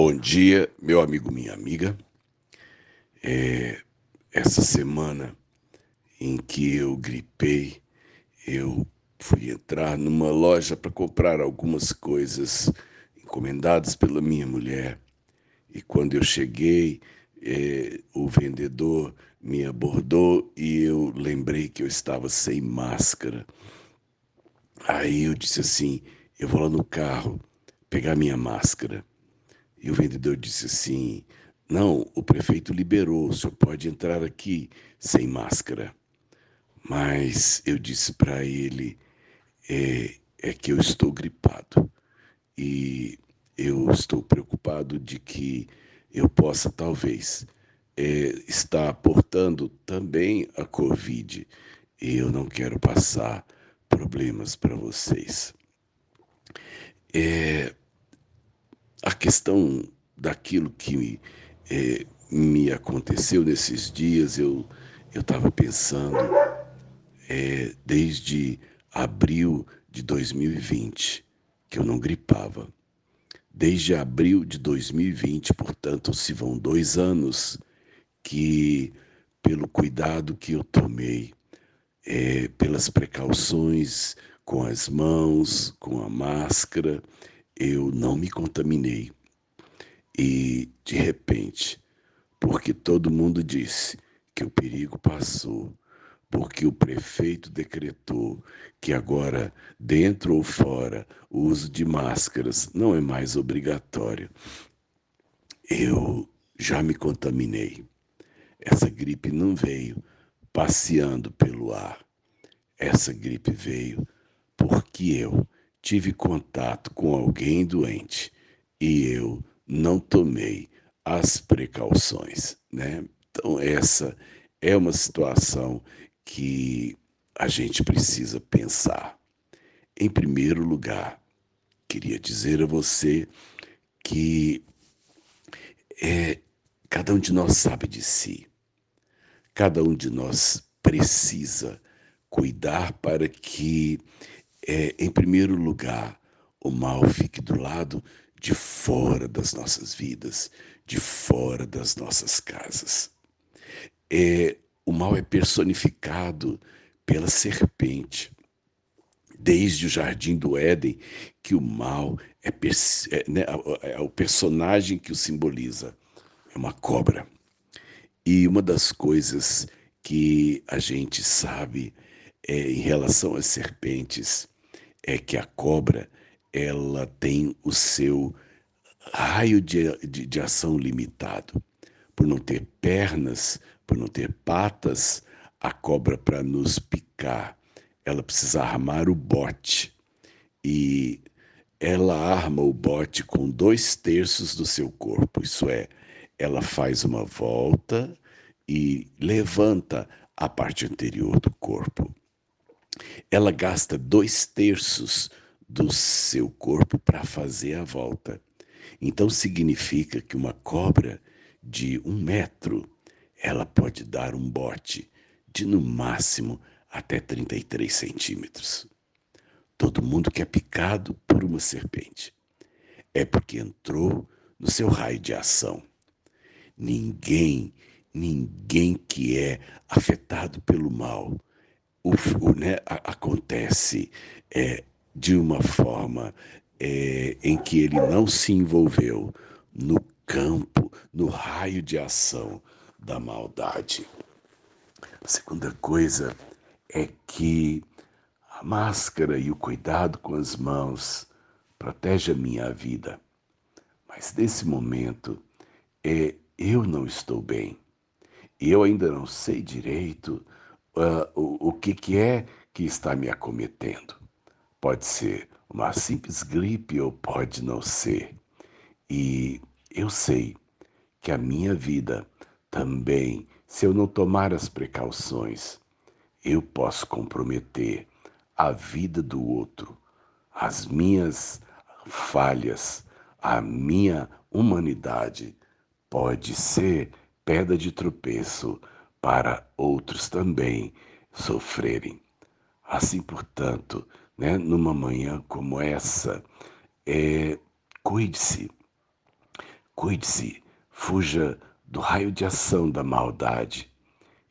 Bom dia, meu amigo, minha amiga. É, essa semana em que eu gripei, eu fui entrar numa loja para comprar algumas coisas encomendadas pela minha mulher. E quando eu cheguei, é, o vendedor me abordou e eu lembrei que eu estava sem máscara. Aí eu disse assim: eu vou lá no carro pegar minha máscara. E o vendedor disse assim: Não, o prefeito liberou, o senhor pode entrar aqui sem máscara. Mas eu disse para ele: é, é que eu estou gripado e eu estou preocupado de que eu possa, talvez, é, estar portando também a Covid e eu não quero passar problemas para vocês. É, a questão daquilo que é, me aconteceu nesses dias, eu estava pensando é, desde abril de 2020 que eu não gripava. Desde abril de 2020, portanto, se vão dois anos que, pelo cuidado que eu tomei, é, pelas precauções com as mãos, com a máscara, eu não me contaminei. E, de repente, porque todo mundo disse que o perigo passou, porque o prefeito decretou que agora, dentro ou fora, o uso de máscaras não é mais obrigatório, eu já me contaminei. Essa gripe não veio passeando pelo ar. Essa gripe veio porque eu tive contato com alguém doente e eu não tomei as precauções, né? Então essa é uma situação que a gente precisa pensar. Em primeiro lugar, queria dizer a você que é, cada um de nós sabe de si. Cada um de nós precisa cuidar para que é, em primeiro lugar, o mal fique do lado de fora das nossas vidas, de fora das nossas casas. É, o mal é personificado pela serpente. Desde o jardim do Éden, que o mal é, é, né, é o personagem que o simboliza, é uma cobra. E uma das coisas que a gente sabe é, em relação às serpentes é que a cobra ela tem o seu raio de, de, de ação limitado. Por não ter pernas, por não ter patas, a cobra para nos picar, ela precisa armar o bote. E ela arma o bote com dois terços do seu corpo, isso é, ela faz uma volta e levanta a parte anterior do corpo ela gasta dois terços do seu corpo para fazer a volta. Então significa que uma cobra de um metro, ela pode dar um bote de no máximo até 33 centímetros. Todo mundo que é picado por uma serpente é porque entrou no seu raio de ação. Ninguém, ninguém que é afetado pelo mal o, o né, a, acontece é, de uma forma é, em que ele não se envolveu no campo, no raio de ação da maldade. A segunda coisa é que a máscara e o cuidado com as mãos protege a minha vida. Mas nesse momento, é, eu não estou bem. Eu ainda não sei direito uh, o, o que, que é que está me acometendo. Pode ser uma simples gripe ou pode não ser. E eu sei que a minha vida também, se eu não tomar as precauções, eu posso comprometer a vida do outro, as minhas falhas, a minha humanidade pode ser pedra de tropeço para outros também sofrerem. Assim, portanto, né, numa manhã como essa, é, cuide-se, Cuide-se, fuja do raio de ação da maldade.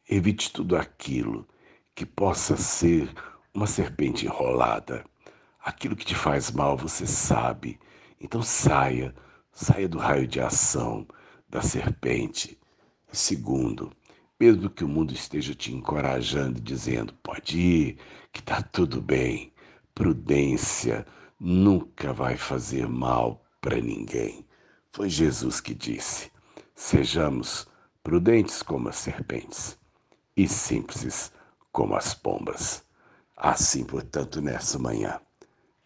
Evite tudo aquilo que possa ser uma serpente enrolada. Aquilo que te faz mal, você sabe. Então saia, saia do raio de ação da serpente. Segundo, mesmo que o mundo esteja te encorajando, dizendo, pode ir, que está tudo bem, prudência nunca vai fazer mal para ninguém. Foi Jesus que disse: sejamos prudentes como as serpentes e simples como as pombas. Assim, portanto, nessa manhã,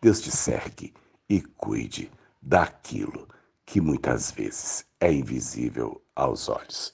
Deus te cerque e cuide daquilo que muitas vezes é invisível aos olhos.